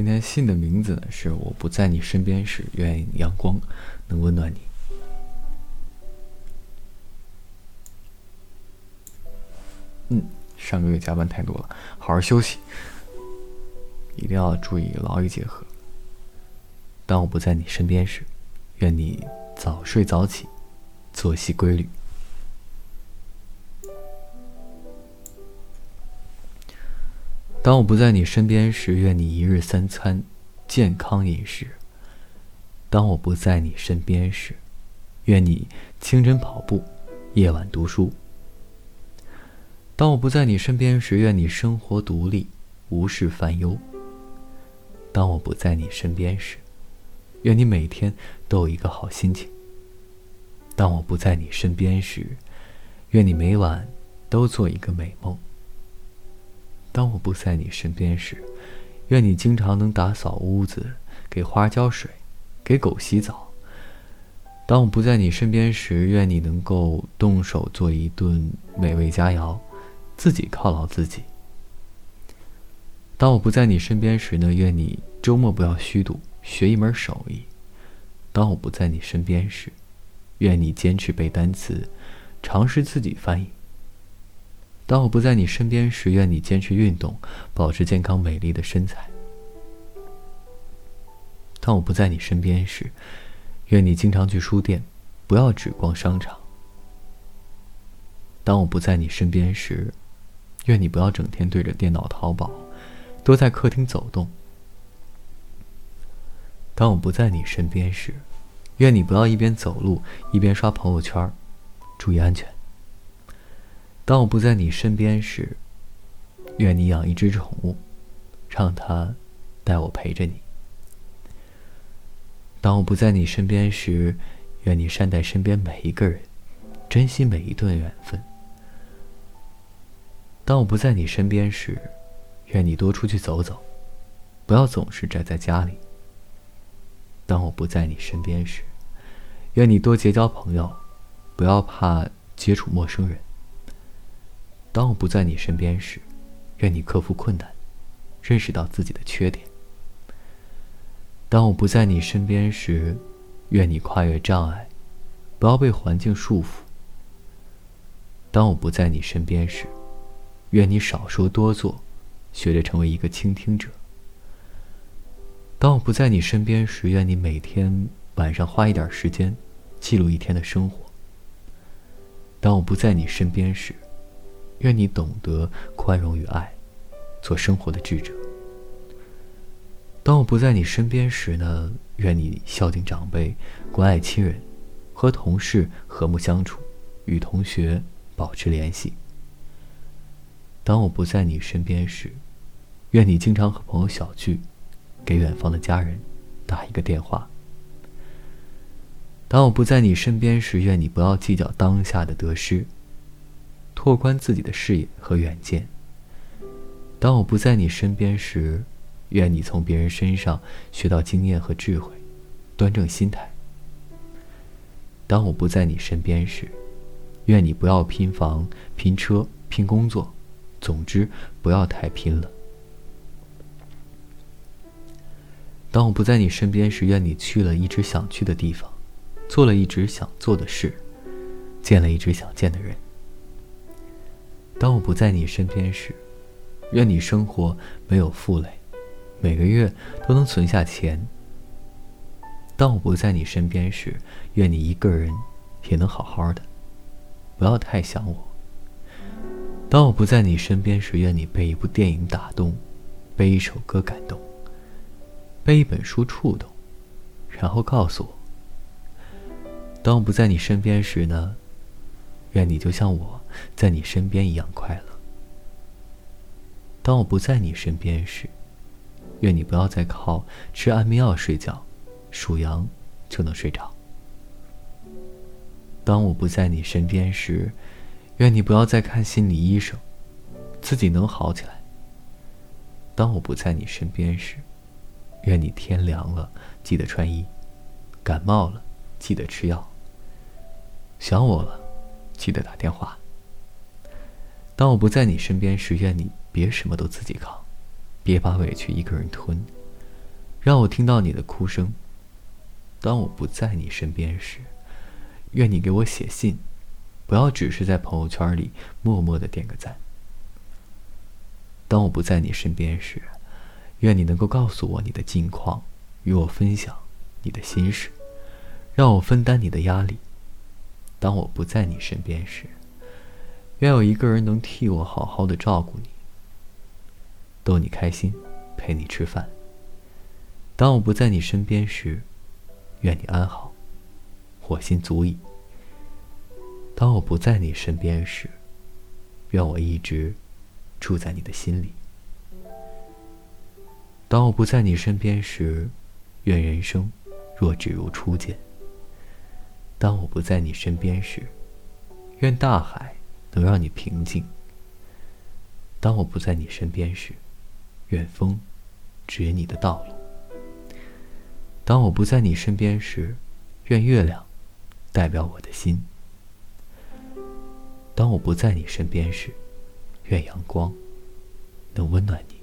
今天信的名字是我不在你身边时，愿阳光能温暖你。嗯，上个月加班太多了，好好休息，一定要注意劳逸结合。当我不在你身边时，愿你早睡早起，作息规律。当我不在你身边时，愿你一日三餐健康饮食。当我不在你身边时，愿你清晨跑步，夜晚读书。当我不在你身边时，愿你生活独立，无事烦忧。当我不在你身边时，愿你每天都有一个好心情。当我不在你身边时，愿你每晚都做一个美梦。当我不在你身边时，愿你经常能打扫屋子，给花浇水，给狗洗澡。当我不在你身边时，愿你能够动手做一顿美味佳肴，自己犒劳自己。当我不在你身边时呢，愿你周末不要虚度，学一门手艺。当我不在你身边时，愿你坚持背单词，尝试自己翻译。当我不在你身边时，愿你坚持运动，保持健康美丽的身材。当我不在你身边时，愿你经常去书店，不要只逛商场。当我不在你身边时，愿你不要整天对着电脑淘宝，多在客厅走动。当我不在你身边时，愿你不要一边走路一边刷朋友圈，注意安全。当我不在你身边时，愿你养一只宠物，让它带我陪着你。当我不在你身边时，愿你善待身边每一个人，珍惜每一段缘分。当我不在你身边时，愿你多出去走走，不要总是宅在家里。当我不在你身边时，愿你多结交朋友，不要怕接触陌生人。当我不在你身边时，愿你克服困难，认识到自己的缺点。当我不在你身边时，愿你跨越障碍，不要被环境束缚。当我不在你身边时，愿你少说多做，学着成为一个倾听者。当我不在你身边时，愿你每天晚上花一点时间，记录一天的生活。当我不在你身边时，愿你懂得宽容与爱，做生活的智者。当我不在你身边时呢？愿你孝敬长辈，关爱亲人，和同事和睦相处，与同学保持联系。当我不在你身边时，愿你经常和朋友小聚，给远方的家人打一个电话。当我不在你身边时，愿你不要计较当下的得失。拓宽自己的视野和远见。当我不在你身边时，愿你从别人身上学到经验和智慧，端正心态。当我不在你身边时，愿你不要拼房、拼车、拼工作，总之不要太拼了。当我不在你身边时，愿你去了一直想去的地方，做了一直想做的事，见了一直想见的人。当我不在你身边时，愿你生活没有负累，每个月都能存下钱。当我不在你身边时，愿你一个人也能好好的，不要太想我。当我不在你身边时，愿你被一部电影打动，被一首歌感动，被一本书触动，然后告诉我。当我不在你身边时呢？愿你就像我在你身边一样快乐。当我不在你身边时，愿你不要再靠吃安眠药睡觉，数羊就能睡着。当我不在你身边时，愿你不要再看心理医生，自己能好起来。当我不在你身边时，愿你天凉了记得穿衣，感冒了记得吃药。想我了。记得打电话。当我不在你身边时，愿你别什么都自己扛，别把委屈一个人吞。让我听到你的哭声。当我不在你身边时，愿你给我写信，不要只是在朋友圈里默默的点个赞。当我不在你身边时，愿你能够告诉我你的近况，与我分享你的心事，让我分担你的压力。当我不在你身边时，愿有一个人能替我好好的照顾你，逗你开心，陪你吃饭。当我不在你身边时，愿你安好，我心足矣。当我不在你身边时，愿我一直住在你的心里。当我不在你身边时，愿人生若只如初见。当我不在你身边时，愿大海能让你平静。当我不在你身边时，愿风指引你的道路。当我不在你身边时，愿月亮代表我的心；当我不在你身边时，愿阳光能温暖你。